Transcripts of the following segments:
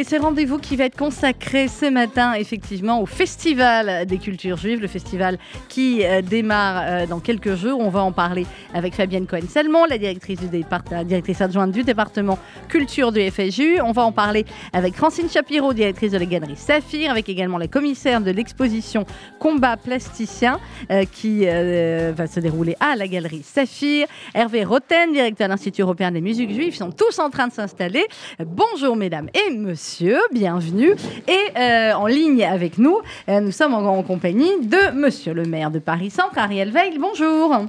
Et ce rendez-vous qui va être consacré ce matin effectivement au Festival des cultures juives, le festival qui euh, démarre euh, dans quelques jours. On va en parler avec Fabienne Cohen-Salmon, la directrice, du directrice adjointe du département culture du FSU. On va en parler avec Francine Chapiro, directrice de la galerie Saphir, avec également la commissaire de l'exposition Combat plasticien euh, qui va se dérouler à la galerie Saphir. Hervé Roten, directeur de l'Institut européen des musiques juives, sont tous en train de s'installer. Bonjour mesdames et messieurs, bienvenue. Et euh, en ligne avec nous, euh, nous sommes en, en compagnie de monsieur le maire de Paris Centre, Ariel Veil. Bonjour.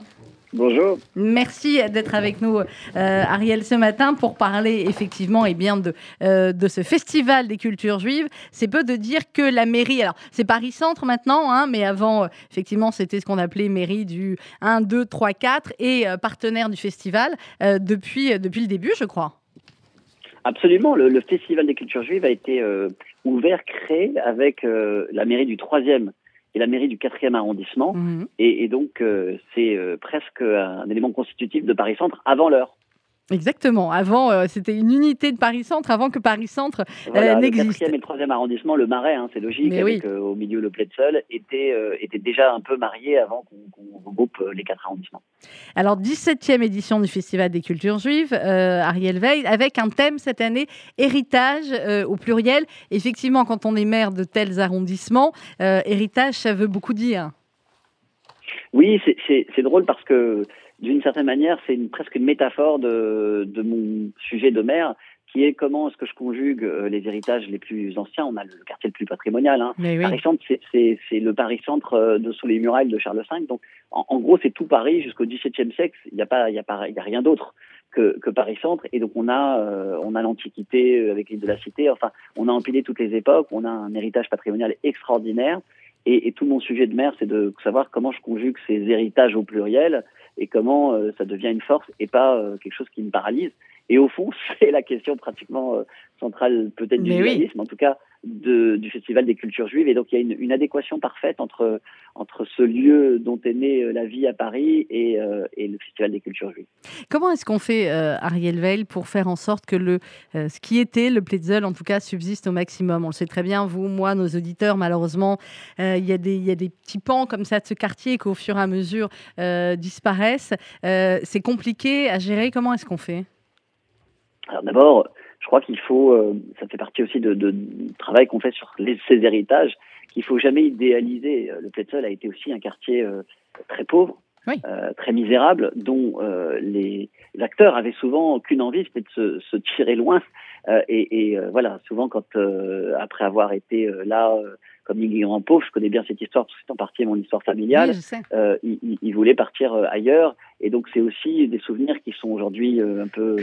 Bonjour. Merci d'être avec nous, euh, Ariel, ce matin pour parler effectivement et bien de, euh, de ce festival des cultures juives. C'est peu de dire que la mairie, alors c'est Paris Centre maintenant, hein, mais avant, euh, effectivement, c'était ce qu'on appelait mairie du 1, 2, 3, 4 et partenaire du festival depuis, depuis le début, je crois. Absolument, le, le Festival des cultures juives a été euh, ouvert, créé avec euh, la mairie du 3e et la mairie du 4e arrondissement. Mhm. Et, et donc, euh, c'est euh, presque un élément constitutif de Paris Centre avant l'heure. Exactement. Avant, euh, c'était une unité de Paris Centre, avant que Paris Centre Voilà, le n'existe. 4e et le 3e arrondissement, le Marais, hein, c'est logique, Mais avec oui. euh, au milieu le Pletzel, était, euh, était déjà un peu marié avant qu'on regroupe euh, les quatre arrondissements. Alors, 17e édition du Festival des cultures juives, euh, Ariel Veil, avec un thème cette année, héritage euh, au pluriel. Effectivement, quand on est maire de tels arrondissements, euh, héritage, ça veut beaucoup dire. Oui, c'est drôle parce que d'une certaine manière, c'est une, presque une métaphore de, de mon sujet de maire, qui est comment est-ce que je conjugue euh, les héritages les plus anciens. On a le quartier le plus patrimonial. Hein. Oui. Paris Centre, c'est- c'est c'est le Paris Centre euh, de sous les murailles de Charles V. Donc, en, en gros, c'est tout Paris jusqu'au XVIIe siècle. Il n'y a pas, il y a pas, il y a rien d'autre que, que Paris Centre. Et donc, on a, euh, on a l'Antiquité avec l'île de la Cité. Enfin, on a empilé toutes les époques. On a un héritage patrimonial extraordinaire. Et, et tout mon sujet de maire, c'est de savoir comment je conjugue ces héritages au pluriel et comment euh, ça devient une force et pas euh, quelque chose qui me paralyse. Et au fond, c'est la question pratiquement euh, centrale, peut-être du oui. en tout cas de, du Festival des cultures juives. Et donc, il y a une, une adéquation parfaite entre, entre ce lieu dont est née euh, la vie à Paris et, euh, et le Festival des cultures juives. Comment est-ce qu'on fait, euh, Ariel Veil, pour faire en sorte que le, euh, ce qui était le Pletzel, en tout cas, subsiste au maximum? On le sait très bien, vous, moi, nos auditeurs, malheureusement, il y, a des- y a des petits pans comme ça de ce quartier qui, au fur et à mesure, disparaissent. C'est compliqué à gérer. Comment est-ce qu'on fait? Alors d'abord, je crois qu'il faut, euh, ça fait partie aussi de, de, du travail qu'on fait sur les, ces héritages, qu'il faut jamais idéaliser. Euh, Le Pletzel a été aussi un quartier euh, très pauvre, Oui. euh, très misérable, dont euh, les acteurs avaient souvent qu'une envie, c'était de se, se tirer loin. Euh, et et, euh, voilà, souvent quand euh, après avoir été euh, là euh, comme immigrant pauvre, je connais bien cette histoire parce que c'est en partie mon histoire familiale Oui, euh, il, il- il voulait partir ailleurs. Et donc, c'est aussi des souvenirs qui sont aujourd'hui un peu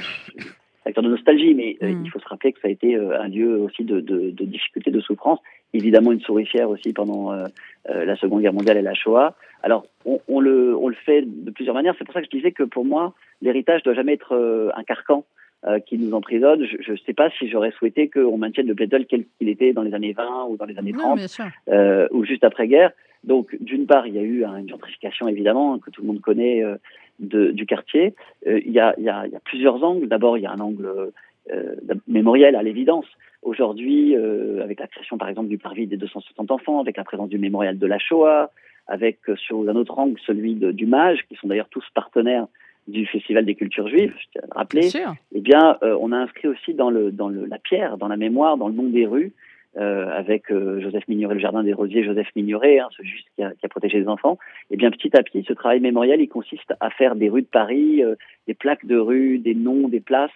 facteurs de nostalgie, mais euh, Mm. il faut se rappeler que ça a été euh, un lieu aussi de, de, de difficulté, de souffrance. Évidemment, une souricière aussi pendant euh, la Seconde Guerre mondiale et la Shoah. Alors, on, on le, on le fait de plusieurs manières. C'est pour ça que je disais que pour moi, l'héritage doit jamais être un carcan euh, qui nous emprisonne. Je ne sais pas si j'aurais souhaité qu'on maintienne le Pletzel tel qu'il était dans les années 20 ou dans les années 30 Non, bien sûr. euh, ou juste après-guerre. Donc, d'une part, il y a eu hein, une gentrification évidemment que tout le monde connaît euh, de, du quartier. Euh, il, y a, il, y a, il y a plusieurs angles. D'abord, il y a un angle euh, mémoriel à l'évidence. Aujourd'hui, euh, avec la création par exemple du parvis des 260 enfants, avec la présence du mémorial de la Shoah, avec euh, sur un autre angle celui de, du MAGE, qui sont d'ailleurs tous partenaires du Festival des cultures juives, je tiens à le rappeler Bien eh bien, euh, on a inscrit aussi dans, le, dans le, la pierre, dans la mémoire, dans le nom des rues, avec euh, Joseph Mignoret, le jardin des rosiers, Joseph Mignoret, hein, ce juge qui a, protégé les enfants. Eh bien, petit à petit, ce travail mémoriel, il consiste à faire des rues de Paris, euh, des plaques de rue, des noms, des places,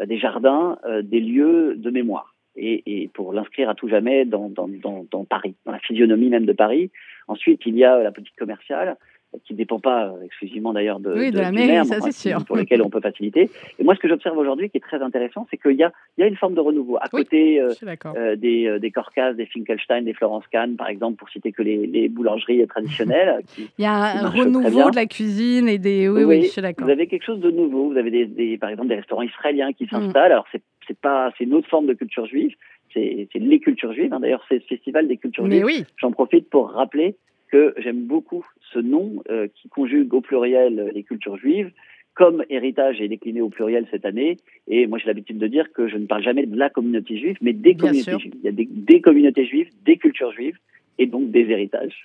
euh, des jardins, euh, des lieux de mémoire. Et, et pour l'inscrire à tout jamais dans, dans Paris, dans la physionomie même de Paris. Ensuite, il y a la politique commerciale, qui ne dépend pas exclusivement d'ailleurs de, Oui, de la mairie, ça, enfin, c'est sûr. pour lesquels on peut faciliter. Et moi, ce que j'observe aujourd'hui, qui est très intéressant, c'est qu'il y a, il y a une forme de renouveau. À Oui. côté euh, euh, des, euh, des Corcas, des Finkelstein, des Florence Kahn, par exemple, pour citer que les, les boulangeries traditionnelles. qui- Il y a un renouveau de la cuisine et des. Oui, oui, je suis d'accord. Vous avez quelque chose de nouveau. Vous avez des, des- par exemple des restaurants israéliens Mm. qui s'installent. Alors c'est c'est pas c'est une autre forme de culture juive. C'est c'est les cultures juives. hein. D'ailleurs, c'est le festival des cultures Mais juives. J'en profite pour rappeler que j'aime beaucoup ce nom euh, qui conjugue au pluriel les cultures juives, comme héritage est décliné au pluriel cette année. Et moi, j'ai l'habitude de dire que je ne parle jamais de la communauté juive, mais des communautés juives. Il y a des, communautés juives, des cultures juives, et donc des héritages.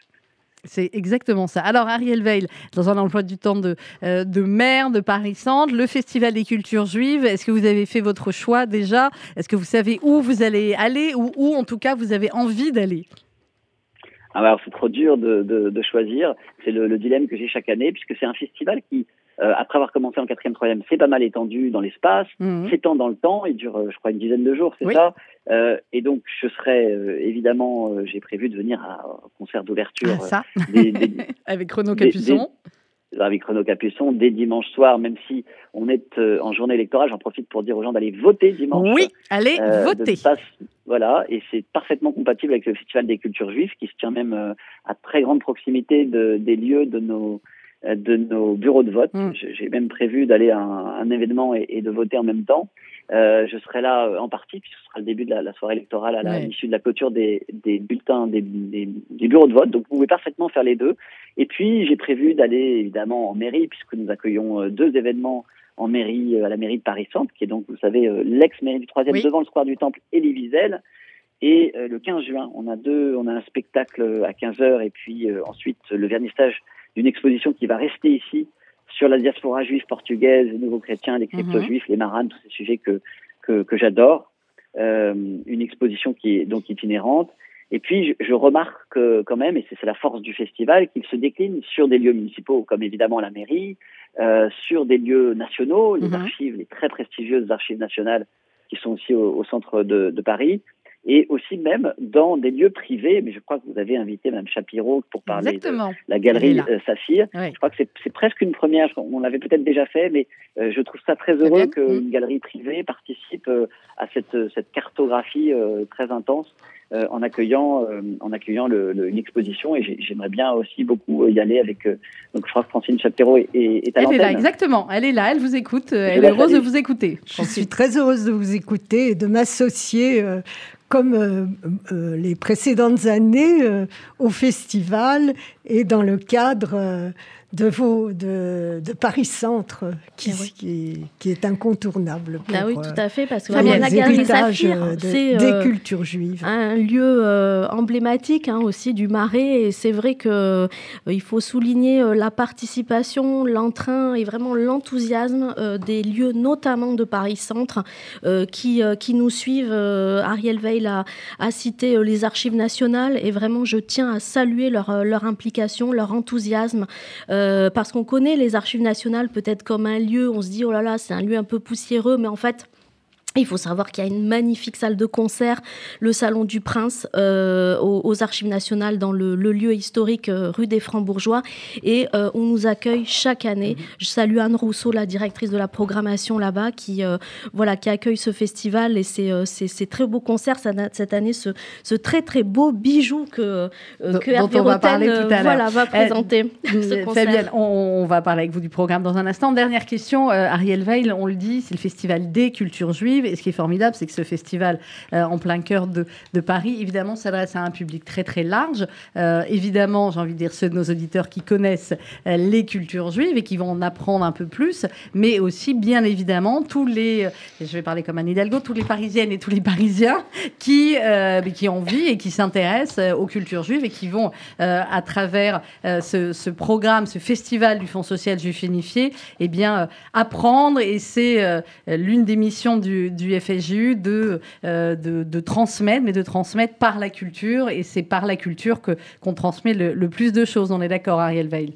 C'est exactement ça. Alors, Ariel Veil, dans un emploi du temps de, euh, de maire de Paris-Centre, le Festival des cultures juives, est-ce que vous avez fait votre choix déjà? Est-ce que vous savez où vous allez aller ou où, en tout cas, vous avez envie d'aller? Alors c'est trop dur de, de, choisir. C'est le, le, dilemme que j'ai chaque année, puisque c'est un festival qui, euh, après avoir commencé en quatrième, troisième, c'est pas mal étendu dans l'espace, mmh. s'étend dans le temps, il dure, euh, je crois, une dizaine de jours, c'est ça. Euh, et donc, je serai évidemment, j'ai prévu de venir à un concert d'ouverture. Ah, ça. Avec Renaud Capuçon avec Renaud Capuçon dès dimanche soir, même si on est en journée électorale. J'en profite pour dire aux gens d'aller voter dimanche. Oui, allez voter. voilà, et c'est parfaitement compatible avec le Festival des cultures juives qui se tient même à très grande proximité de, des lieux de nos euh, de nos bureaux de vote. Mm. J'ai même prévu d'aller à un, événement et, de voter en même temps. Euh, je serai là euh, en partie, puisque ce sera le début de la, soirée électorale à l'issue de la clôture des, des bulletins des, des, bureaux de vote. Donc vous pouvez parfaitement faire les deux. Et puis j'ai prévu d'aller évidemment en mairie, puisque nous accueillons deux événements en mairie, à la mairie de Paris-Centre, qui est donc, vous savez, l'ex-mairie du troisième devant le square du Temple et l'Iviselle. Et le 15 juin, on a deux, on a un spectacle à 15 h et puis ensuite le vernissage d'une exposition qui va rester ici sur la diaspora juive portugaise, les nouveaux chrétiens, les crypto-juifs, mhm. les maranes, tous ces sujets que, que, que j'adore. Euh, une exposition qui est donc itinérante. Et puis, je, je remarque quand même, et c'est la force du festival, qu'il se décline sur des lieux municipaux, comme évidemment la mairie, euh, sur des lieux nationaux, les mhm. archives, les très prestigieuses archives nationales qui sont aussi au, au centre de, de Paris, et aussi même dans des lieux privés. Mais je crois que vous avez invité Mme Chapiro pour parler de la galerie euh, Saphir. Je crois que c'est presque une première. On l'avait peut-être déjà fait, mais euh, je trouve ça très heureux qu'une mmh. galerie privée participe euh, à cette, cette cartographie très intense. en accueillant en accueillant le, une exposition et j'aimerais bien aussi beaucoup y aller avec donc je crois que Francine Chapiro est, est, à Elle est là exactement, elle est là, elle vous écoute, elle est heureuse de vous écouter. Je suis très heureuse de vous écouter et de m'associer comme euh, euh, les précédentes années euh, au festival et dans le cadre de, vos, de, de Paris Centre, qui, eh qui, qui, est incontournable. Pour, ah oui, tout à fait, parce que la Galerie Saphir, c'est des cultures juives. Un lieu emblématique hein, aussi du Marais, et c'est vrai que il faut souligner la participation, l'entrain et vraiment l'enthousiasme des lieux, notamment de Paris Centre, qui, qui nous suivent. Ariel Veil a, a cité les archives nationales, et vraiment je tiens à saluer leur, leur implication, leur enthousiasme. Euh, parce qu'on connaît les archives nationales peut-être comme un lieu, on se dit oh là là, c'est un lieu un peu poussiéreux, mais en fait, il faut savoir qu'il y a une magnifique salle de concert, le Salon du Prince, euh, aux, Archives nationales, dans le, lieu historique euh, rue des Francs-Bourgeois. Et euh, on nous accueille chaque année. Je salue Anne Rousseau, la directrice de la programmation là-bas, qui, voilà, qui accueille ce festival et ces très beaux concerts cette année, ce, ce, très très beau bijou que, que Hervé on va, parler tout à voilà, va présenter. Fabienne, on, on, va parler avec vous du programme dans un instant. Dernière question, Ariel Veil, on le dit, c'est le festival des cultures juives. Et ce qui est formidable, c'est que ce festival, euh, en plein cœur de, Paris, évidemment, s'adresse à un public très très large. Euh, évidemment, j'ai envie de dire ceux de nos auditeurs qui connaissent euh, les cultures juives et qui vont en apprendre un peu plus, mais aussi, bien évidemment, tous les, je vais parler comme Anne Hidalgo, tous les Parisiennes et tous les Parisiens qui, qui ont envie et qui s'intéressent aux cultures juives et qui vont, à travers ce, programme, ce festival du Fonds social juif unifié, eh bien, apprendre. Et c'est l'une des missions du, du FSJU euh, de, de, transmettre, mais de transmettre par la culture. Et c'est par la culture que, qu'on transmet le, plus de choses. On est d'accord, Ariel Veil?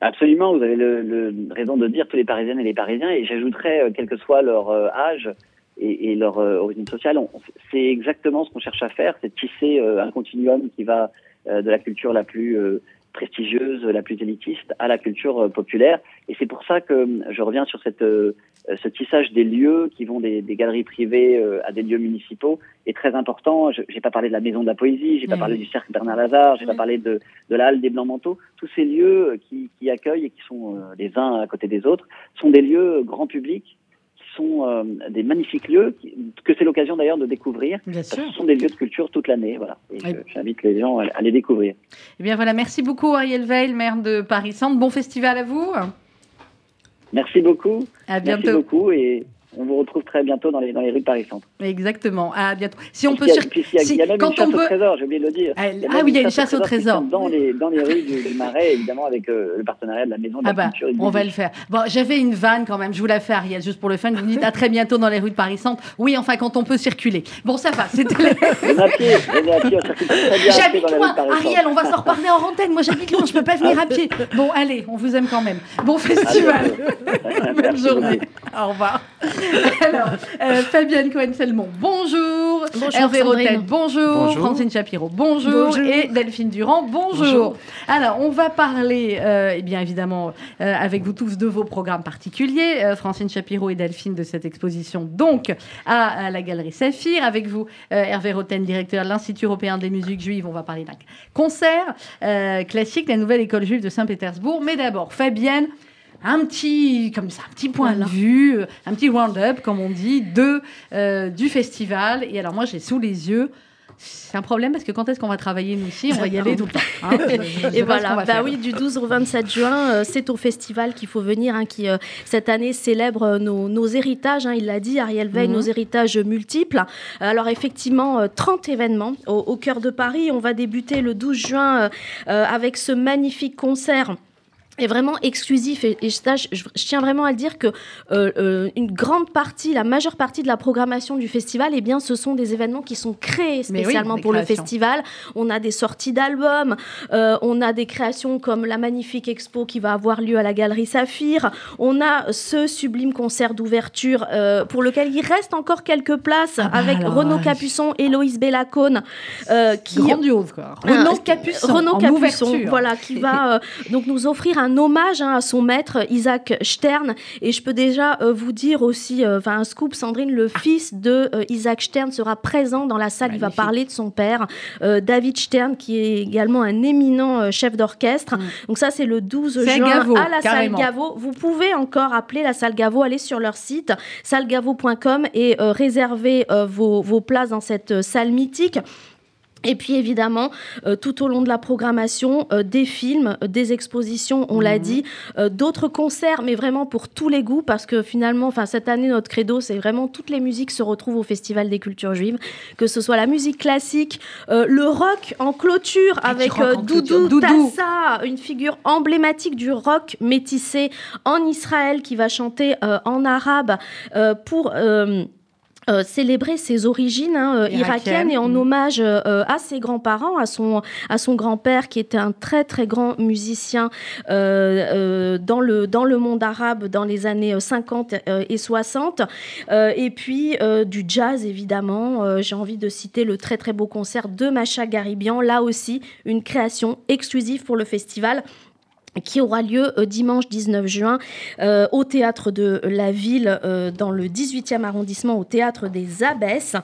Absolument, vous avez le, raison de dire tous les Parisiennes et les Parisiens. Et j'ajouterais, euh, quel que soit leur euh, âge et, leur origine sociale, c'est exactement ce qu'on cherche à faire, c'est tisser un continuum qui va de la culture la plus prestigieuse, la plus élitiste, à la culture populaire. Et c'est pour ça que je reviens sur cette ce tissage des lieux qui vont des, des galeries privées euh, à des lieux municipaux est très important. Je n'ai pas parlé de la Maison de la Poésie, j'ai pas parlé du Cercle Bernard Lazare, j'ai pas parlé de, de la Halle des Blancs Manteaux. Tous ces lieux qui, qui accueillent et qui sont euh, les uns à côté des autres sont des lieux grand public qui sont des magnifiques lieux que c'est l'occasion d'ailleurs de découvrir. ce sont des lieux de culture toute l'année, voilà. Et j'invite les gens à, les découvrir. Eh bien voilà, merci beaucoup Ariel Veil, maire de Paris Centre. Bon festival à vous. Merci beaucoup. À bientôt. Merci beaucoup et on vous retrouve très bientôt dans les, dans les rues de Paris-Centre. Exactement, à bientôt. Si on peut puis il y a, même une chasse au trésor, j'ai oublié de le dire. Ah, ah oui, il y a une chasse au trésor. Dans les, dans les rues du, Marais, évidemment, avec euh, le partenariat de la Maison de Ah la bah, Culture. on va le faire. Bon, j'avais une vanne quand même, je vous la fais Ariel, juste pour le fun. Vous dites à très bientôt dans les rues de Paris-Centre. Oui, enfin, quand on peut circuler. Bon, ça va, c'était... J'habite loin. Ariel, on va s'en reparler en antenne. Moi, j'habite loin, je peux pas venir à pied. Bon, allez, on vous aime quand même. Bon festival. Bonne journée. Au revoir. Alors, euh, Fabienne Cohen-Selmon, bonjour. Bonjour, Hervé. Rotel, bonjour. Bonjour. Francine Shapiro, bonjour. Bonjour. Et Delphine Durand, bonjour. Bonjour. Alors, on va parler, euh, eh bien évidemment, euh, avec vous tous de vos programmes particuliers. Euh, Francine Shapiro et Delphine de cette exposition, donc, à, à la Galerie Saphir. Avec vous, euh, Hervé Roten, directeur de l'Institut européen des musiques juives. On va parler d'un concert euh, classique, la nouvelle école juive de Saint-Pétersbourg. Mais d'abord, Fabienne, un petit, comme ça, un petit point Voilà. de vue, euh, un petit round-up, comme on dit, de, euh, du festival. Et alors, moi, j'ai sous les yeux. C'est un problème parce que quand est-ce qu'on va travailler nous aussi? On va y aller tout le temps. hein. Je- je sais Et qu'on voilà, bah faire. oui, du 12 au 27 juin, euh, c'est au festival qu'il faut venir, hein, qui euh, cette année célèbre nos, nos héritages. hein, il l'a dit, Ariel Veil, Mhm. nos héritages multiples. Alors effectivement, euh, 30 événements au, au cœur de Paris. On va débuter le 12 juin avec ce magnifique concert est vraiment exclusif et, et ça, je, tiens vraiment à le dire que euh, euh, une grande partie, la majeure partie de la programmation du festival, eh bien, ce sont des événements qui sont créés oui, spécialement pour le festival. On a des sorties d'albums, euh, on a des créations comme la magnifique expo qui va avoir lieu à la Galerie Saphir. On a ce sublime concert d'ouverture euh, pour lequel il reste encore quelques places Ah bah avec alors, Renaud Capuçon, Héloïse Bellacone, euh, qui Grandiose, quoi. ah, Renaud Capuçon, Renaud en Capuçon, voilà, qui va donc nous offrir un hommage hein, à son maître Isaac Stern. Et je peux déjà euh, vous dire aussi, euh, enfin un scoop, Sandrine, le fils de euh, Isaac Stern sera présent dans la salle. Il va parler de son père, David Stern, qui est également un éminent chef d'orchestre. Mm. Donc ça, c'est le 12 C'est à juin à la carrément. salle Gaveau. Vous pouvez encore appeler la salle Gaveau, aller sur leur site salgavo.com et réserver vos, vos places dans cette salle mythique. Et puis évidemment, euh, tout au long de la programmation, euh, des films, euh, des expositions, on l'a Mhm. dit, euh, d'autres concerts, mais vraiment pour tous les goûts, parce que finalement, enfin cette année, notre credo, c'est vraiment toutes les musiques se retrouvent au Festival des cultures juives, que ce soit la musique classique, euh, le rock en clôture Ah, avec euh, en. Doudou, Doudou. Tassa, une figure emblématique du rock métissé en Israël qui va chanter euh, en arabe euh, pour... euh, célébrer ses origines hein, euh, Irakiennes. et en Mm. hommage euh, à ses grands-parents, à son, à son grand-père qui était un très très grand musicien euh, euh, dans, le, dans le monde arabe dans les années euh, 50 euh, et 60. Euh, et puis euh, du jazz évidemment. Euh, J'ai envie de citer le très très beau concert de Macha Garibian, là aussi une création exclusive pour le festival qui aura lieu euh, dimanche 19 juin euh, au théâtre de la ville euh, dans le 18e arrondissement au théâtre des Abbesses.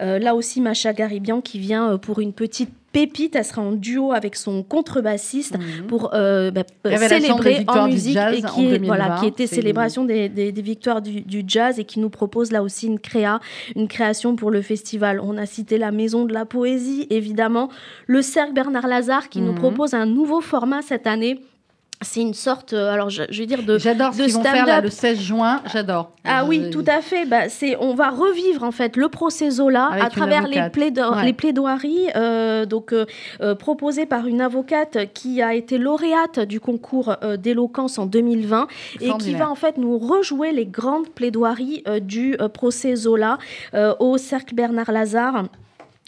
Euh, là aussi Macha Garibian qui vient pour une petite pépite, elle sera en duo avec son contrebassiste Mhm. pour euh, bah, célébrer en musique jazz et qui est 2020, voilà qui était célébration des, des- des victoires du, du jazz et qui nous propose là aussi une créa, une création pour le festival. On a cité la Maison de la Poésie, évidemment, le Cercle Bernard Lazare qui nous Mhm. propose un nouveau format cette année. C'est une sorte, euh, alors je, je vais dire de J'adore ce de qu'ils vont faire là, le 16 juin, j'adore. ah oui, tout à fait. Bah, c'est, on va revivre en fait le procès Zola Avec à travers les, avocate. plaido- Ouais. les plaidoiries, euh, donc euh, proposées par une avocate qui a été lauréate du concours euh, d'éloquence en 2020 et qui va en fait nous rejouer les grandes plaidoiries du procès Zola au cercle Bernard Lazare.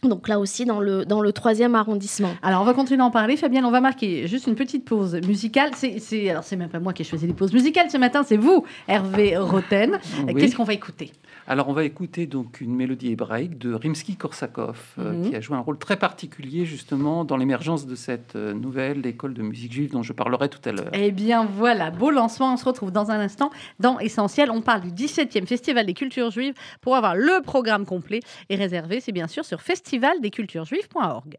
Donc là aussi dans le dans le troisième arrondissement. Alors, on va continuer d'en parler. Fabienne, on va marquer juste une petite pause musicale. C'est, c'est, alors, c'est même pas moi qui ai choisi les pauses musicales ce matin, c'est vous, Hervé Roten. Oui. Qu'est-ce qu'on va écouter? Alors, on va écouter donc une mélodie hébraïque de Rimsky-Korsakov, euh, Mhm. qui a joué un rôle très particulier justement dans l'émergence de cette euh, nouvelle école de musique juive dont je parlerai tout à l'heure. Eh bien, voilà, beau lancement. On se retrouve dans un instant dans Essentiel. On parle du 17e Festival des cultures juives. Pour avoir le programme complet et réservé, c'est bien sûr sur festivaldesculturesjuives.org.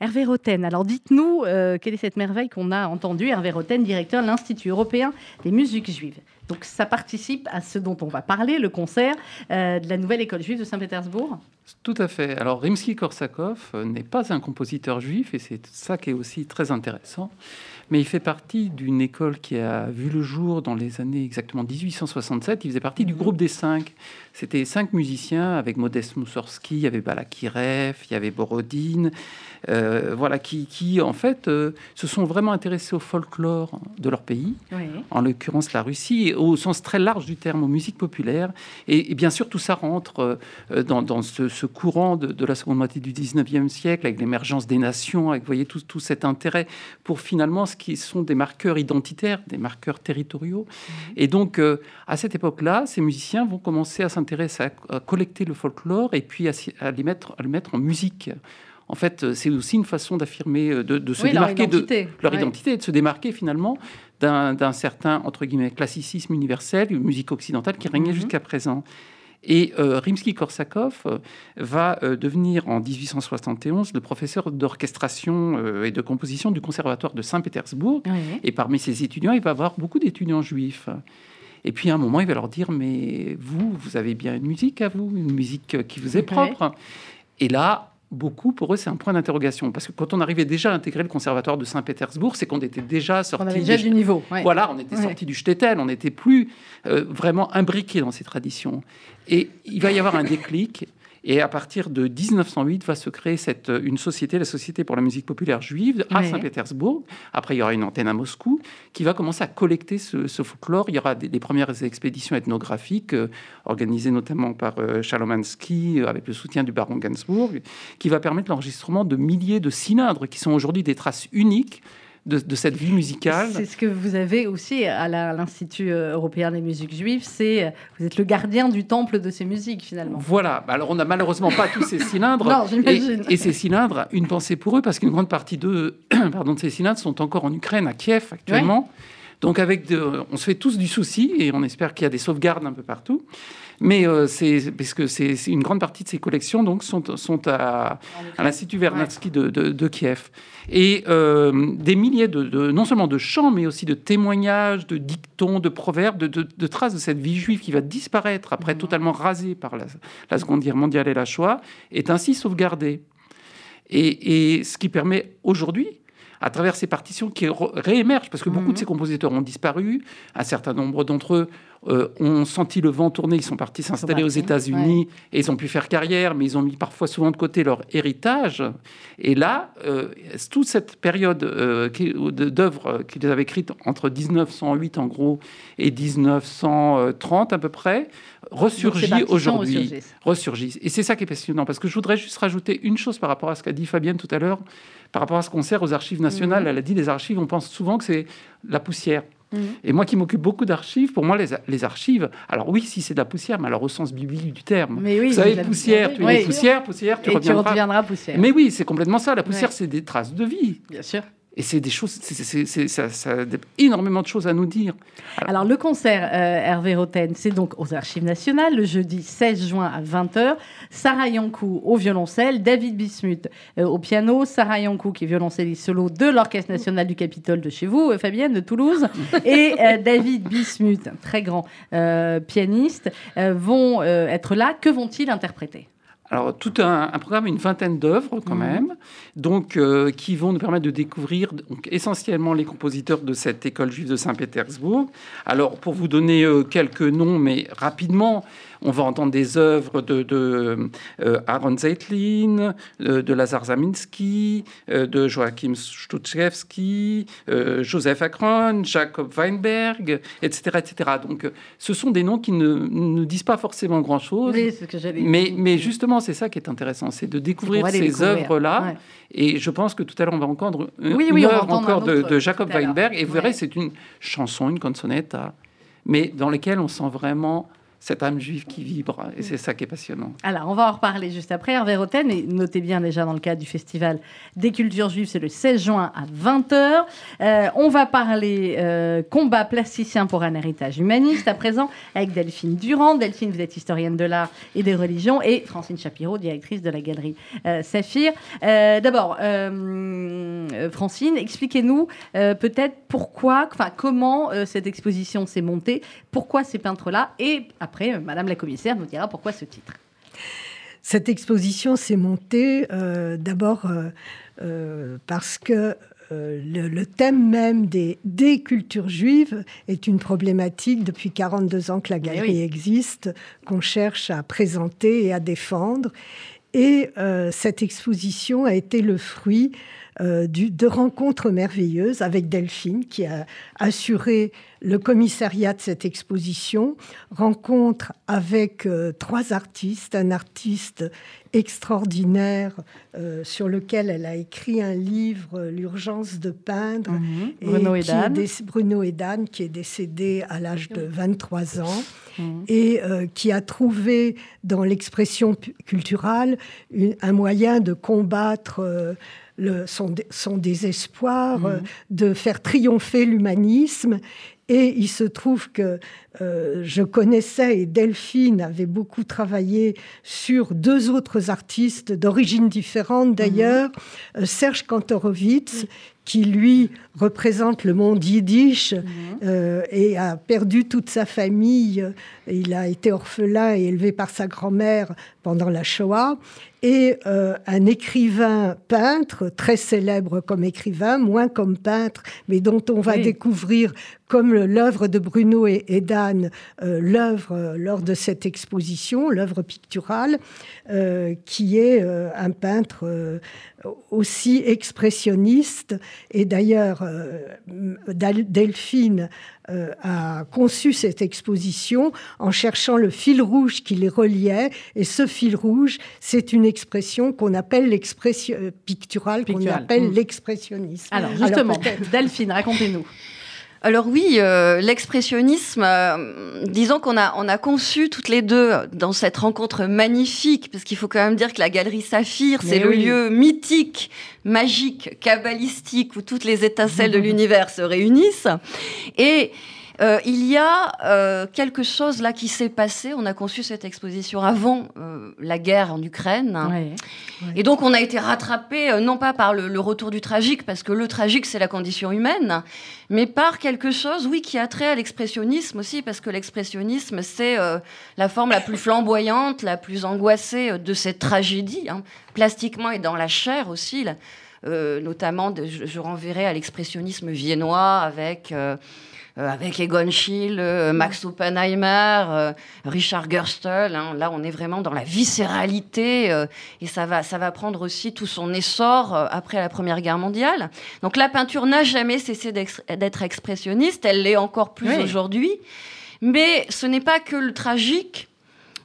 Hervé Roten, alors dites-nous quelle est cette merveille qu'on a entendue. Hervé Roten, directeur de l'Institut européen des musiques juives. Donc ça participe à ce dont on va parler, le concert de la nouvelle école juive de Saint-Pétersbourg. Tout à fait. Alors Rimsky-Korsakov n'est pas un compositeur juif et c'est ça qui est aussi très intéressant mais il fait partie d'une école qui a vu le jour dans les années exactement 1867. Il faisait partie du mhm. groupe des cinq. C'était cinq musiciens avec Modeste Moussorski, il y avait Balakirev, il y avait Borodine, euh, voilà, qui, qui, en fait euh, se sont vraiment intéressés au folklore de leur pays, en l'occurrence la Russie, au sens très large du terme, aux musiques populaires. Et, bien sûr, tout ça rentre euh, dans, dans ce, courant de, de, la seconde moitié du 19e siècle, avec l'émergence des nations, avec voyez, tout, tout cet intérêt pour finalement ce qui sont des marqueurs identitaires, des marqueurs territoriaux. Et donc, à cette époque-là, ces musiciens vont commencer à s'intéresser à, collecter le folklore et puis à, à, les mettre, à le mettre en musique en fait, euh, c'est aussi une façon d'affirmer, euh, de, se démarquer de leur identité, de se démarquer finalement d'un certain entre guillemets classicisme universel, une musique occidentale qui régnait mhm. jusqu'à présent. Et euh, Rimsky-Korsakov va devenir en 1871 le professeur d'orchestration et de composition du conservatoire de Saint-Pétersbourg. Et parmi ses étudiants, il va avoir beaucoup d'étudiants juifs. Et puis à un moment, il va leur dire, mais vous, vous avez bien une musique à vous, une musique qui vous est propre. Et là, beaucoup, pour eux, c'est un point d'interrogation. Parce que quand on arrivait déjà à intégrer le conservatoire de Saint-Pétersbourg, c'est qu'on était déjà sorti on déjà du niveau. Voilà, on était sorti du shtetl, on n'était plus euh, vraiment imbriqué dans ces traditions. Et il va y avoir un déclic. Et à partir de 1908 va se créer cette, euh, une société, la Société pour la musique populaire juive, à Saint-Pétersbourg. Après, il y aura une antenne à Moscou qui va commencer à collecter ce, folklore. Il y aura des, premières expéditions ethnographiques euh, organisées notamment par euh, Chalomansky avec le soutien du baron Gainsbourg, qui va permettre l'enregistrement de milliers de cylindres qui sont aujourd'hui des traces uniques de, cette vie musicale. C'est ce que vous avez aussi à l'Institut euh, européen des musiques juives, c'est euh, vous êtes le gardien du temple de ces musiques finalement. Voilà, bah, alors on n'a malheureusement pas tous ces cylindres. non, j'imagine. Et, ces cylindres, une pensée pour eux, parce qu'une grande partie de, pardon, de ces cylindres sont encore en Ukraine, à Kiev actuellement. Donc avec on se fait tous du souci et on espère qu'il y a des sauvegardes un peu partout. Mais euh, c'est parce que c'est une grande partie de ces collections donc sont, sont à, à l'Institut Vernadsky de, de, Kiev. Et euh, des milliers de, non seulement de chants, mais aussi de témoignages, de dictons, de proverbes, de, traces de cette vie juive qui va disparaître après mhm. totalement rasée par la, la, Seconde Guerre mondiale et la Shoah, est ainsi sauvegardée. Et, et ce qui permet aujourd'hui à travers ces partitions qui réémergent, parce que beaucoup de mhm. ces compositeurs ont disparu, un certain nombre d'entre eux euh, ont senti le vent tourner, ils sont partis s'installer aux États-Unis et ils ont pu faire carrière, mais ils ont mis parfois souvent de côté leur héritage. Et là, euh, toute cette période euh, d'œuvres qu'ils avaient écrites entre 1908 en gros et 1930 à peu près, ressurgit aujourd'hui. Ressurgissent. Et c'est ça qui est passionnant, parce que je voudrais juste rajouter une chose par rapport à ce qu'a dit Fabienne tout à l'heure, par rapport à ce qu'on sert aux archives nationales. Mhm. Elle a dit les archives, on pense souvent que c'est la poussière. Mhm. Et moi qui m'occupe beaucoup d'archives, pour moi, les, archives, alors oui, si c'est de la poussière, mais alors au sens biblique du terme. Mais oui, Vous savez, poussière, tu es poussière, poussière, tu, reviendras. tu reviendras poussière. Mais oui, c'est complètement ça. La poussière, c'est des traces de vie. Bien sûr. Et c'est des choses, c'est, ça, ça, a énormément de choses à nous dire. Alors, le concert euh, Hervé Roten, c'est donc aux Archives nationales, le jeudi 16 juin à 20h. Sarah Yankou au violoncelle, David Bismuth euh, au piano, Sarah Yankou qui est violoncelliste solo de l'Orchestre national du Capitole de chez vous, euh, Fabienne de Toulouse, et David Bismuth, très grand pianiste, vont être là. Que vont-ils interpréter? Alors, tout un, programme, une vingtaine d'œuvres quand mhm. même, donc, euh, qui vont nous permettre de découvrir donc, essentiellement les compositeurs de cette école juive de Saint-Pétersbourg. Alors, pour vous donner euh, quelques noms, mais rapidement, on va entendre des œuvres de, de euh, Aaron Zeitlin, de Lazar Zaminski, de Joachim Stuczewski, Joseph Akron, Jacob Weinberg, etc., etc. Donc, ce sont des noms qui ne, disent pas forcément grand-chose. mais, mais justement, c'est ça qui est intéressant, c'est de découvrir ces œuvres-là. Et je pense que tout à l'heure, on va entendre une, œuvre encore de, Jacob Weinberg. Et vous verrez, c'est une chanson, une consonette, mais dans laquelle on sent vraiment cette âme juive qui vibre. Et c'est ça qui est passionnant. Alors, on va en reparler juste après. Hervé Roten, et notez bien déjà dans le cadre du Festival des cultures juives, c'est le 16 juin à 20h. Euh, on va parler euh, combat plasticien pour un héritage humaniste à présent avec Delphine Durand. Delphine, vous êtes historienne de l'art et des religions et Francine Chapiro, directrice de la galerie euh, Saphir. D'abord, Francine, expliquez-nous peut-être pourquoi, enfin comment cette exposition s'est montée, pourquoi ces peintres-là et après, euh, Madame la commissaire nous dira pourquoi ce titre. Cette exposition s'est montée euh, d'abord euh, parce que le, thème même des, des, cultures juives est une problématique depuis 42 ans que la galerie existe, qu'on cherche à présenter et à défendre. Et cette exposition a été le fruit de rencontres merveilleuses avec Delphine, qui a assuré le commissariat de cette exposition. Rencontre avec euh, trois artistes, un artiste extraordinaire euh, sur lequel elle a écrit un livre, L'urgence de peindre. Mhm. Bruno Edan. Bruno Edan, qui est décédé à l'âge de 23 ans mhm. et qui a trouvé dans l'expression culturelle un moyen de combattre son, désespoir, mmh. euh, de faire triompher l'humanisme. Et il se trouve que euh, je connaissais et Delphine avait beaucoup travaillé sur deux autres artistes d'origine différente d'ailleurs, mmh. euh, Serge Kantorowicz, qui lui représente le monde yiddish mmh. et a perdu toute sa famille. Il a été orphelin et élevé par sa grand-mère pendant la Shoah et euh, un écrivain peintre, très célèbre comme écrivain, moins comme peintre, mais dont on va découvrir, comme l'œuvre de Bruno et, Dan, euh, l'œuvre euh, lors de cette exposition, l'œuvre picturale, qui est un peintre aussi expressionniste. Et d'ailleurs, Delphine euh, a conçu cette exposition en cherchant le fil rouge qui les reliait. Et ce fil rouge, c'est une expression qu'on appelle l'expression euh, picturale, qu'on appelle mmh. l'expressionnisme. Alors justement, Delphine, racontez-nous. Alors oui, euh, l'expressionnisme, disons qu'on a, on a conçu toutes les deux dans cette rencontre magnifique, parce qu'il faut quand même dire que la galerie Saphir, c'est le lieu mythique, magique, kabbalistique, où toutes les étincelles de l'univers se réunissent. Et euh, il y a euh, quelque chose là qui s'est passé. On a conçu cette exposition avant euh, la guerre en Ukraine. Et donc on a été rattrapé, non pas par le, retour du tragique, parce que le tragique c'est la condition humaine, mais par quelque chose, oui, qui a trait à l'expressionnisme aussi, parce que l'expressionnisme c'est la forme la plus flamboyante, la plus angoissée de cette tragédie, hein, plastiquement et dans la chair aussi. notamment, je, renverrai à l'expressionnisme viennois avec euh, avec Egon Schiele, euh, Max Oppenheimer, euh, Richard Gerstel. Hein. là, on est vraiment dans la viscéralité et ça va, ça va prendre aussi tout son essor après la Première Guerre mondiale. Donc la peinture n'a jamais cessé d'être expressionniste, elle l'est encore plus aujourd'hui. Mais ce n'est pas que le tragique,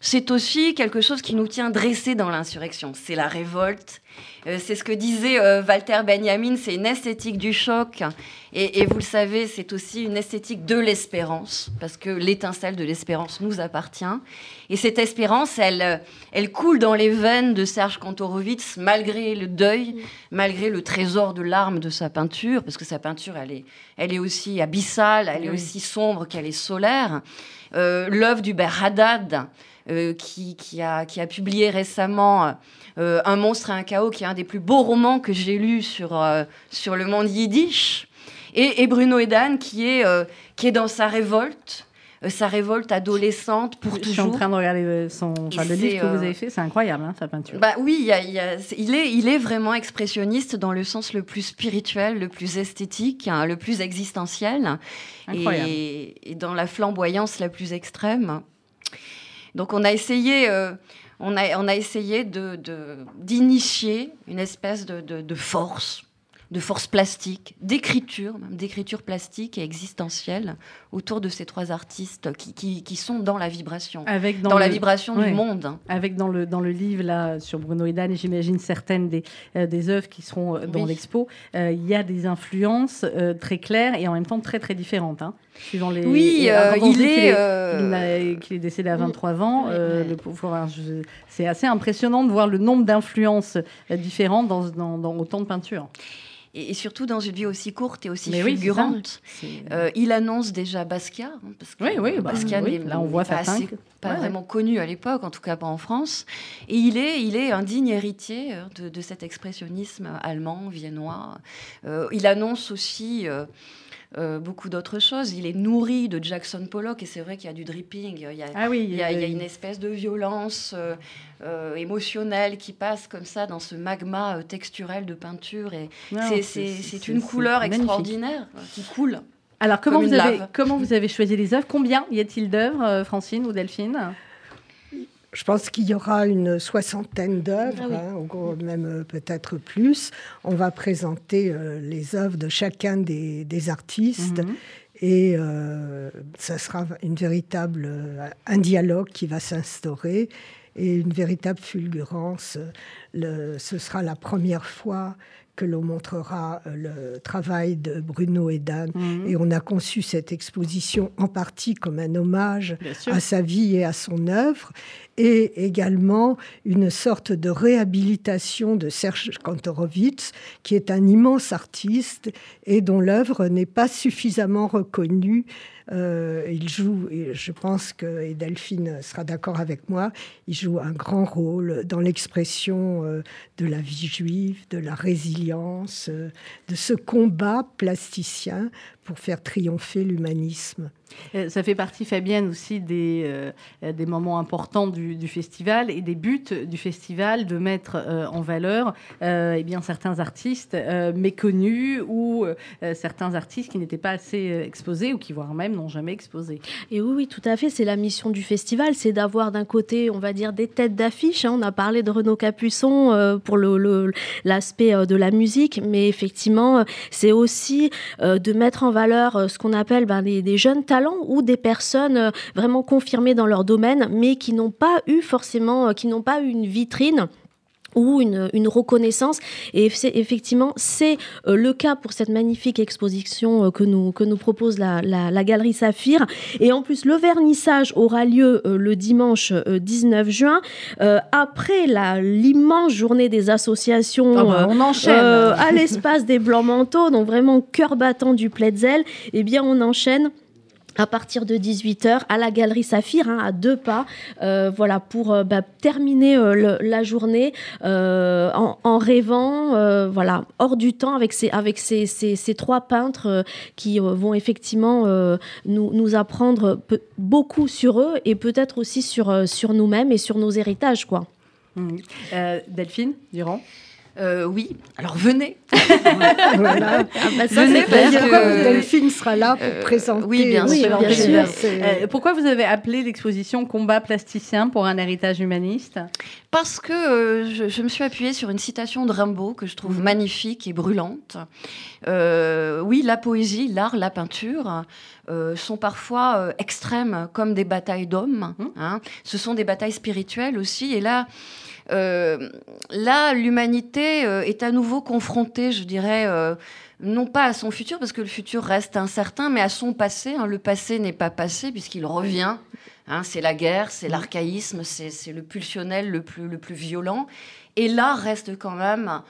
c'est aussi quelque chose qui nous tient dressés dans l'insurrection. C'est la révolte. Euh, c'est ce que disait euh, Walter Benjamin, c'est une esthétique du choc. Et, vous le savez, c'est aussi une esthétique de l'espérance, parce que l'étincelle de l'espérance nous appartient. Et cette espérance, elle, euh, elle coule dans les veines de Serge Kantorowicz, malgré le deuil, malgré le trésor de larmes de sa peinture, parce que sa peinture, elle est, elle est aussi abyssale, elle est aussi sombre qu'elle est solaire. L'œuvre d'Hubert Haddad, euh, qui, a, qui, a, publié récemment euh, Un monstre et un chaos, qui est un des plus beaux romans que j'ai lu sur, euh, sur le monde yiddish. Et, Bruno Edan, qui est, qui est dans sa révolte sa révolte adolescente pour toujours. Je suis en train de regarder son, le livre que vous avez fait, c'est incroyable, hein, sa peinture. Bah oui, il, est, il est vraiment expressionniste dans le sens le plus spirituel, le plus esthétique, hein, le plus existentiel, et, et, dans la flamboyance la plus extrême. Donc on a essayé, euh, on a, on a essayé d'initier de, d'initier une espèce de, de, force de force plastique, d'écriture, même d'écriture plastique et existentielle autour de ces trois artistes qui, qui, sont dans la vibration, Avec dans, la vibration du monde. Avec dans le, dans le livre là, sur Bruno et Dan, j'imagine certaines des, euh, des œuvres qui seront euh, dans l'expo, euh, il y a des influences très claires et en même temps très très différentes. Hein, suivant les, oui, il est... Qu'il est, décédé à 23 ans. pauvre, c'est assez impressionnant de voir le nombre d'influences différentes dans, dans, dans autant de peintures et, surtout dans une vie aussi courte et aussi fulgurante. Euh, il annonce déjà Basquiat, hein, parce que oui, oui, bah, Basquiat là on voit pas, pas vraiment connu à l'époque, en tout cas pas en France. Et il est, il est un digne héritier euh, de, cet expressionnisme allemand, viennois. Euh, il annonce aussi euh, beaucoup d'autres choses. Il est nourri de Jackson Pollock et c'est vrai qu'il y a du dripping. Il y a, ah oui, il y a, une espèce de violence euh, euh, émotionnelle qui passe comme ça dans ce magma texturel de peinture. Et c'est une couleur extraordinaire qui coule. Alors comment vous, avez, comment vous avez choisi les œuvres? Combien y a-t-il d'œuvres, Francine ou Delphine? Je pense qu'il y aura une soixantaine d'œuvres, ah hein, même euh, peut-être plus. On va présenter euh, les œuvres de chacun des, artistes. Mhm. Et euh, ça sera une véritable, un dialogue qui va s'instaurer et une véritable fulgurance. Le, ce sera la première fois que l'on montrera euh, le travail de Bruno et Dan. Mhm. Et on a conçu cette exposition en partie comme un hommage à sa vie et à son œuvre, et également une sorte de réhabilitation de Serge Kantorowicz, qui est un immense artiste et dont l'œuvre n'est pas suffisamment reconnue. Euh, il joue, et je pense que Delphine sera d'accord avec moi, il joue un grand rôle dans l'expression euh, de la vie juive, de la résilience, euh, de ce combat plasticien pour faire triompher l'humanisme. Euh, ça fait partie, Fabienne, aussi des, euh, des moments importants du, festival et des buts du festival de mettre euh, en valeur eh bien, certains artistes méconnus ou certains artistes qui n'étaient pas assez exposés ou qui, voire même, n'ont jamais exposé. Et oui, oui, tout à fait. C'est la mission du festival, c'est d'avoir d'un côté, on va dire, des têtes d'affiche. Hein. On a parlé de Renaud Capuçon pour l'aspect le, de la musique, mais effectivement, c'est aussi de mettre en valeur ce qu'on appelle ben, des jeunes talents ou des personnes euh, vraiment confirmées dans leur domaine, mais qui n'ont pas eu forcément, euh, qui n'ont pas eu une vitrine ou une, reconnaissance. Et effectivement, c'est euh, le cas pour cette magnifique exposition que, nous, que nous propose la, la, Galerie Saphir. Et en plus, le vernissage aura lieu le dimanche 19 juin, après l'immense journée des associations ah bah, on enchaîne. à l'espace des Blancs Manteaux, donc vraiment cœur battant du Pletzel. Eh bien, on enchaîne à partir de 18h à la galerie Saphir, hein, à deux pas, euh, voilà, pour euh, bah, terminer euh, la journée en, rêvant, voilà, hors du temps avec ces, avec ces, ces, trois peintres qui vont effectivement nous, nous apprendre beaucoup sur eux et peut-être aussi sur, sur nous-mêmes et sur nos héritages, quoi. Mmh. Delphine Durand? Euh, oui, alors venez. voilà. Ah bah venez parce que Delphine sera là pour euh, présenter. Oui, bien sûr. Euh, pourquoi vous avez appelé l'exposition Combat plasticien pour un héritage humaniste? Parce que je, me suis appuyée sur une citation de Rimbaud que je trouve mhm. magnifique et brûlante. oui, la poésie, l'art, la peinture sont parfois extrêmes comme des batailles d'hommes. Mhm. Hein. Ce sont des batailles spirituelles aussi. Et là, euh, là, l'humanité euh, est à nouveau confrontée, je dirais, euh, non pas à son futur, parce que le futur reste incertain, mais à son passé. Hein. Le passé n'est pas passé, puisqu'il revient. Hein. c'est la guerre, c'est l'archaïsme, c'est le pulsionnel le plus, le plus violent. Et là reste quand même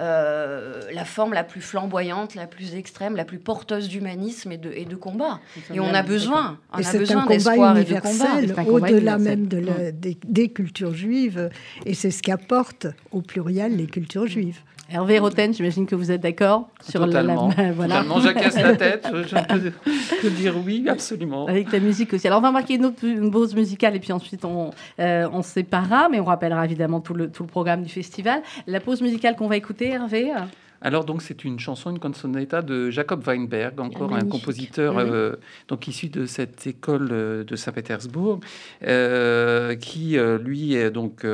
euh, la forme la plus flamboyante, la plus extrême, la plus porteuse d'humanisme et de, et de combat. Et on a besoin, on a besoin d'espoir et de combat. Au-delà même de des, cultures juives, et c'est ce qu'apportent au pluriel les cultures juives. Hervé Roten, j'imagine que vous êtes d'accord sur Totalement. La, voilà. Totalement, j'accasse la tête. Je peux, dire oui, absolument. Avec la musique aussi. Alors, on va marquer une, autre, une pause musicale et puis ensuite on, euh, on séparera, mais on rappellera évidemment tout le, tout le programme du festival. La pause musicale qu'on va écouter, Hervé alors donc c'est une chanson, une canzonetta de Jacob Weinberg, encore un compositeur euh, donc issu de cette école euh, de Saint-Pétersbourg, euh, qui lui est donc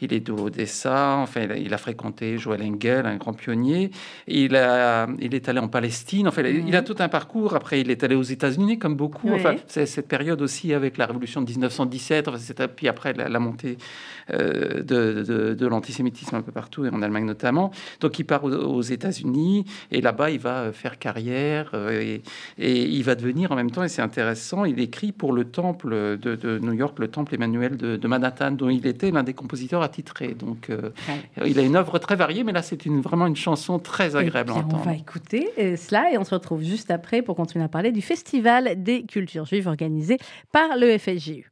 il est d'Odessa, enfin il a, fréquenté Joël Engel, un grand pionnier. Il a il est allé en Palestine, enfin il a tout un parcours. Après il est allé aux États-Unis comme beaucoup. Enfin c'est cette période aussi avec la révolution de 1917, enfin, puis après la, montée de, de, de l'antisémitisme un peu partout et en Allemagne notamment. Donc il part aux, aux États-Unis et là-bas il va euh, faire carrière euh, et, il va devenir en même temps, et c'est intéressant, il écrit pour le temple de, New York, le temple Emmanuel de, Manhattan, dont il était l'un des compositeurs attitrés. Donc euh, il a une œuvre très variée, mais là c'est une, vraiment une chanson très agréable à entendre. On va écouter cela et on se retrouve juste après pour continuer à parler du Festival des cultures juives organisé par le FSJU.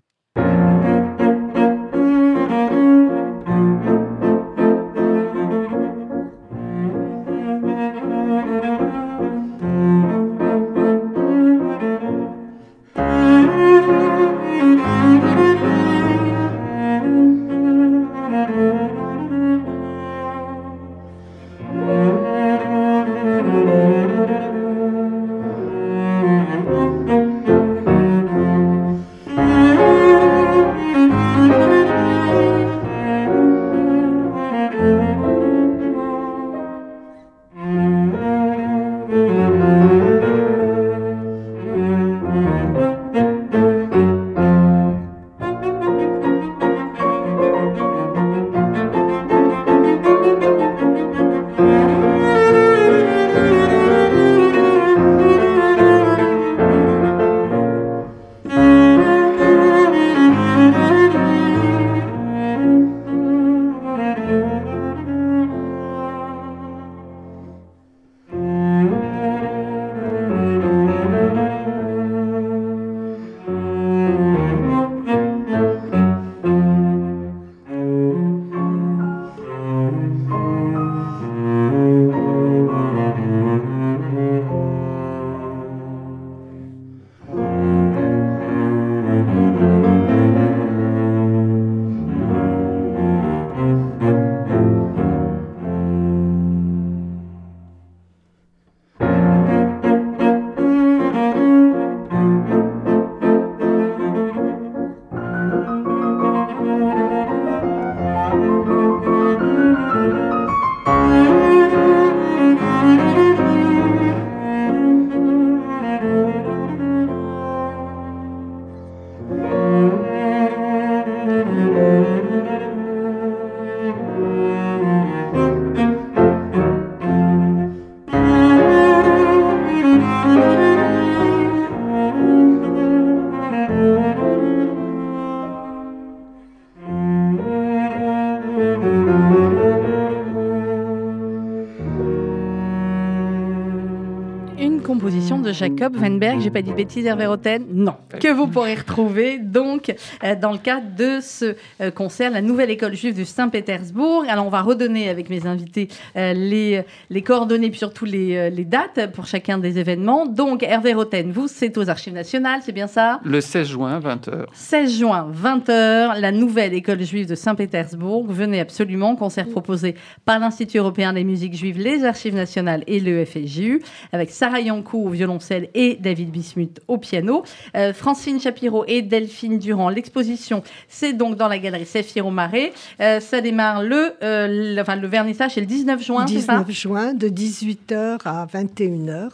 Jacob Weinberg, j'ai pas dit de bêtises, Hervé Roten Non, que vous pourrez retrouver donc euh, dans le cadre de ce euh, concert, la nouvelle école juive de Saint-Pétersbourg. Alors on va redonner avec mes invités euh, les, les coordonnées puis surtout les, les, dates pour chacun des événements. Donc Hervé Roten, vous, c'est aux Archives nationales, c'est bien ça? Le 16 juin, 20h. 16 juin, 20h, la nouvelle école juive de Saint-Pétersbourg. Venez absolument, concert proposé par l'Institut européen des musiques juives, les Archives nationales et le FSJU, avec Sarah Yankou au violoncelle et David Bismuth au piano. Euh, Francine Chapiro et Delphine Durand. L'exposition, c'est donc dans la galerie Saphir au Marais. Euh, ça démarre le, euh, le vernissage, c'est le 19 juin. 19 juin, de 18h à 21h.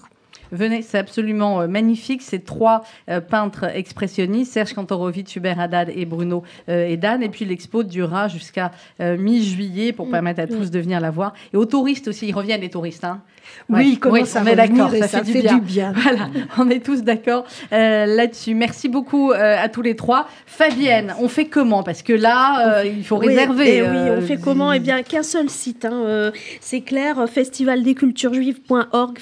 Venez, c'est absolument magnifique. Ces trois peintres expressionnistes, Serge Kantorowicz, Hubert Haddad et Bruno Edan. Et puis l'expo durera jusqu'à mi-juillet pour mm. permettre à tous de venir la voir. Et aux touristes aussi, ils reviennent les touristes. Hein. Oui, comment oui, ça on est d'accord, ça, fait, du, bien. Voilà, on est tous d'accord euh, là-dessus. Merci beaucoup euh, à tous les trois. Fabienne, on fait comment? Parce que là, euh, il faut réserver. Et eh oui, on fait comment? Eh bien, qu'un seul site. Hein, c'est clair, festivaldesculturesjuives.org,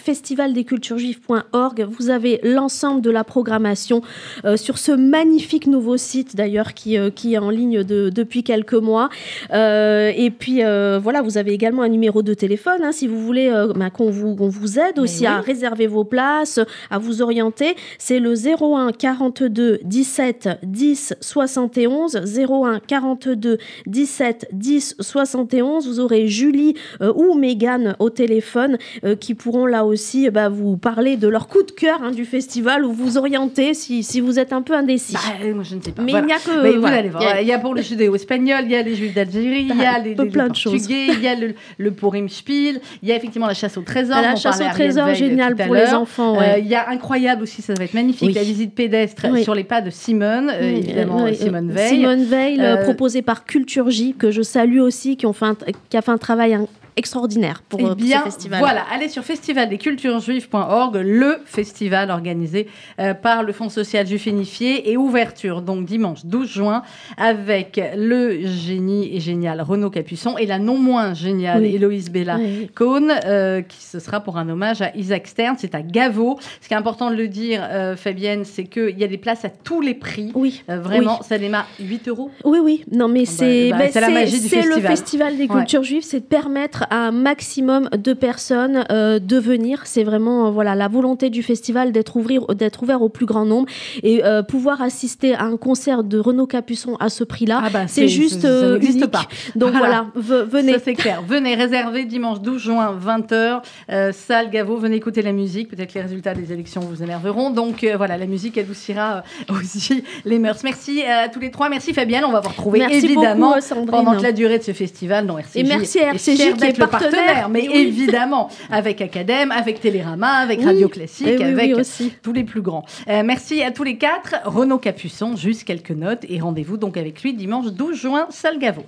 Vous avez l'ensemble de la programmation euh, sur ce magnifique nouveau site d'ailleurs qui, euh, qui est en ligne de, depuis quelques mois. Euh, et puis voilà, vous avez également un numéro de téléphone hein, si vous voulez bah, qu'on vous, vous aide aussi à réserver vos places, à vous orienter. C'est le 01 42 17 10 71. 01 42 17 10 71. Vous aurez Julie ou Megan au téléphone qui pourront là aussi bah, vous parler de leur coup de cœur hein, du festival ou vous orienter si, si vous êtes un peu indécis. Bah, moi, je ne sais pas. Mais il n'y a que. vous allez voir. Il y a pour le judéo-espagnol, il y a les juifs d'Algérie, il y a les, les, plein de portugais, il y a le, le Purim Spiel, il y a effectivement la chasse au trésor. La chasse au trésor, génial pour les enfants. Euh, il y a incroyable aussi, ça va être magnifique, la visite pédestre sur les pas de Simone, euh, évidemment, Simone Veil. Simone Veil, euh, proposée par Culture J, que je salue aussi, qui, ont fait qui a fait un travail extraordinaire pour, eh bien, ce festival. Voilà, allez sur festivaldesculturesjuives.org, le festival organisé euh, par le Fonds social juif unifié et ouverture donc dimanche 12 juin avec le génie et génial Renaud Capuçon et la non moins géniale Héloïse Bella Cohn, euh, qui ce sera pour un hommage à Isaac Stern. C'est à Gaveau. Ce qui est important de le dire, euh, Fabienne, c'est qu'il y a des places à tous les prix. Oui. vraiment, ça démarre 8 euros. Oui, oui. Non, mais c'est bah, bah, la magie du festival. le festival des cultures juives, c'est de permettre à un maximum de personnes euh, de venir. C'est vraiment euh, voilà la volonté du festival d'être d'être ouvert au plus grand nombre et euh, pouvoir assister à un concert de Renaud Capuçon à ce prix-là, ah bah, c'est juste ça unique. pas. Donc voilà, venez. Ça c'est clair. Venez réserver dimanche 12 juin 20h salle Gaveau. Venez écouter la musique. Peut-être les résultats des élections vous énerveront. Donc voilà, la musique elle vous ira aussi les mœurs. Merci à tous les trois. Merci Fabienne. On va vous retrouver évidemment pendant la durée de ce festival. Non, merci. Et merci à RCJ qui est le partenaire, mais évidemment, avec Academ, avec Télérama, avec Radio Classique, avec tous les plus grands. Euh, merci à tous les quatre. Renaud Capuçon, juste quelques notes et rendez-vous donc avec lui dimanche 12 juin, salle Gaveau.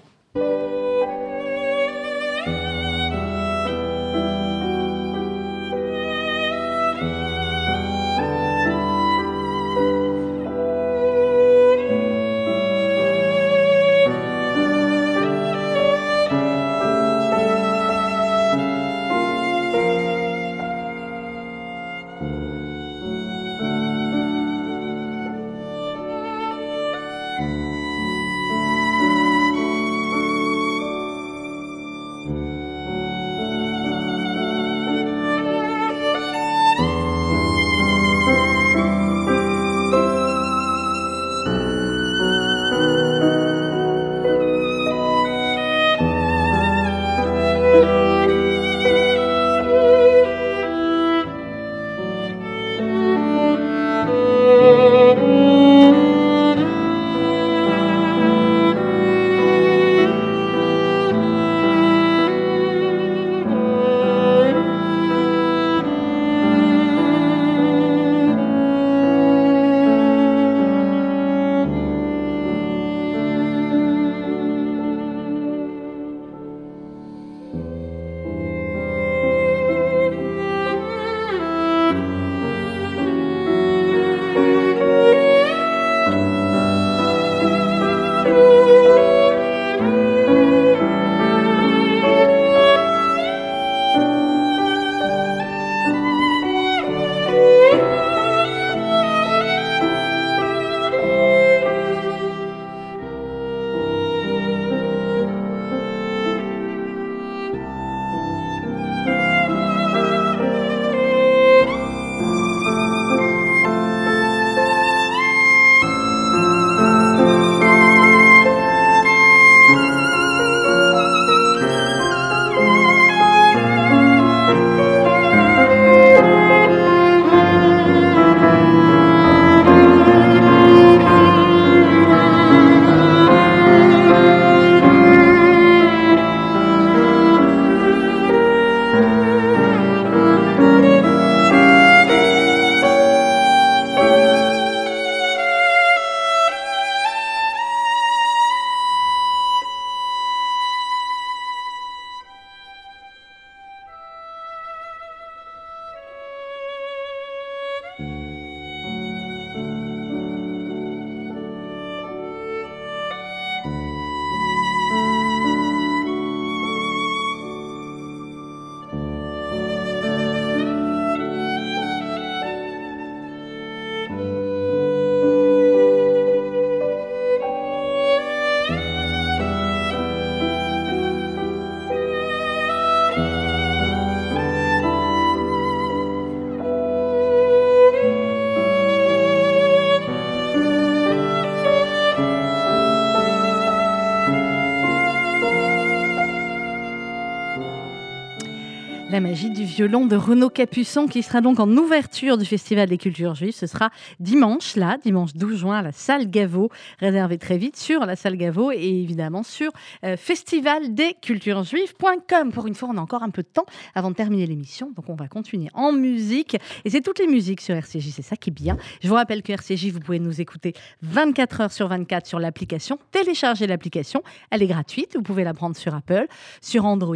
La magie du violon de Renaud Capuçon qui sera donc en ouverture du Festival des cultures juives. Ce sera dimanche, là, dimanche 12 juin, à la salle Gaveau. Réservé très vite sur la salle Gaveau et évidemment sur euh, festivaldesculturesjuives.com. Pour une fois, on a encore un peu de temps avant de terminer l'émission. Donc on va continuer en musique. Et c'est toutes les musiques sur RCJ, c'est ça qui est bien. Je vous rappelle que RCJ, vous pouvez nous écouter 24 heures sur 24 sur l'application. Téléchargez l'application, elle est gratuite. Vous pouvez la prendre sur Apple, sur Android.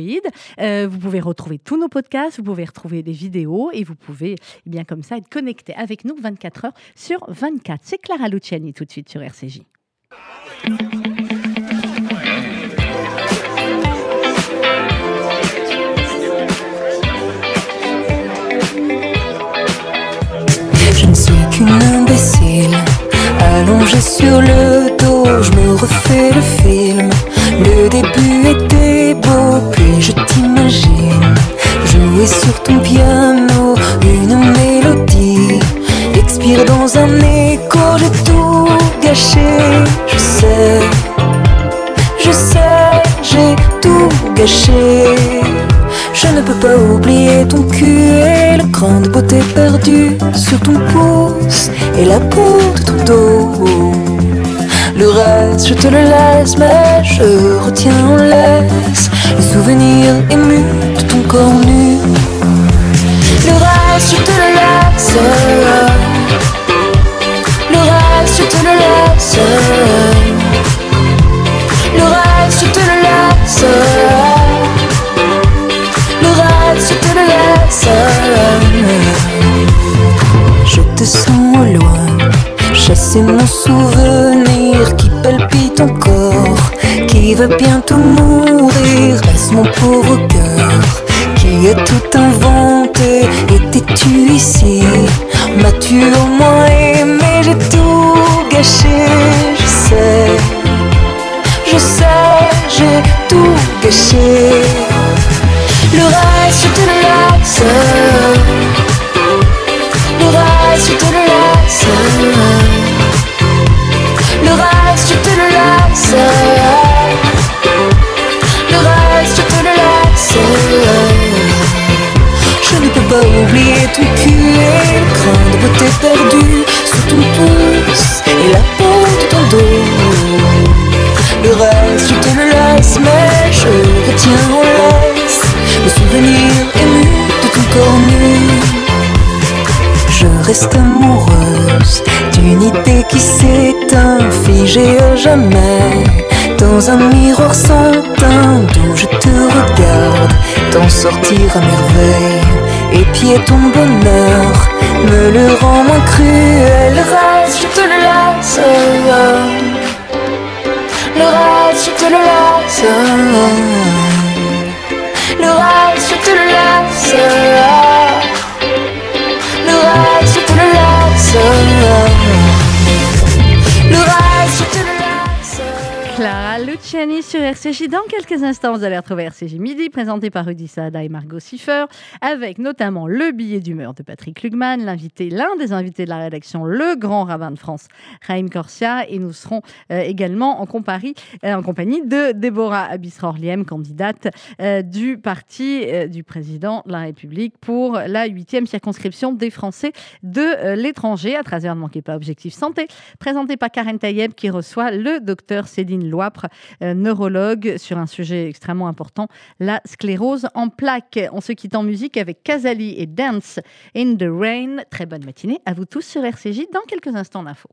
Euh, vous pouvez retrouver tous nos podcasts, vous pouvez retrouver des vidéos et vous pouvez eh bien comme ça être connecté avec nous 24 heures sur 24. C'est Clara Luciani tout de suite sur RCJ. Je sur le dos, je me refais le film. Le début était beau, puis je t'imagine jouer sur ton piano une mélodie. Expire dans un écho, j'ai tout gâché, je sais, je sais, j'ai tout gâché. Je ne peux pas oublier ton cul et la grande beauté perdue sur ton pouce et la peau de ton dos. Le reste, je te le laisse, mais je retiens en laisse les souvenirs émus de ton corps nu. Le reste, je te le laisse. Le reste, je te le laisse. Le reste, je te le laisse. Le reste, je te le laisse. Je te sens au loin, chasser mon souvenir qui palpite encore, qui va bientôt mourir. Laisse mon pauvre cœur qui a tout inventé. Étais-tu ici? M'as-tu au moins aimé? J'ai tout gâché, je sais, je sais, j'ai tout gâché. Le reste, je te laisse. Le reste, je te le laisse. Je ne peux pas oublier ton cul et le grain de beauté perdu sur ton pouce et la peau de ton dos. Le reste, je te le mais je retiens en laisse le souvenir ému de ton corps nu. Je reste qui s'éteint, figée à jamais. Dans un miroir sans teint d'où je te regarde, t'en sortir à merveille. Et pied ton bonheur me le rend moins cruel. Le reste, je te le laisse. Le reste, je te le laisse. Le reste, je te le laisse. Sur RCJ. Dans quelques instants, vous allez retrouver RCJ Midi, présenté par Rudy Saada et Margot Siffer, avec notamment le billet d'humeur de Patrick Lugman, l'invité, l'un des invités de la rédaction, le grand rabbin de France, Raïm Corsia, et nous serons euh, également en, compagnie, euh, en compagnie de Déborah Abisrorliem, candidate euh, du parti du président de la République pour la huitième circonscription des Français de l'étranger. À 13h, ne manquez pas Objectif Santé, présenté par Karen Tayeb, qui reçoit le docteur Céline Loipre, euh, sur un sujet extrêmement important, la sclérose en plaques. On se quitte en musique avec Kazali et Dance in the Rain. Très bonne matinée à vous tous sur RCJ. Dans quelques instants, l'info.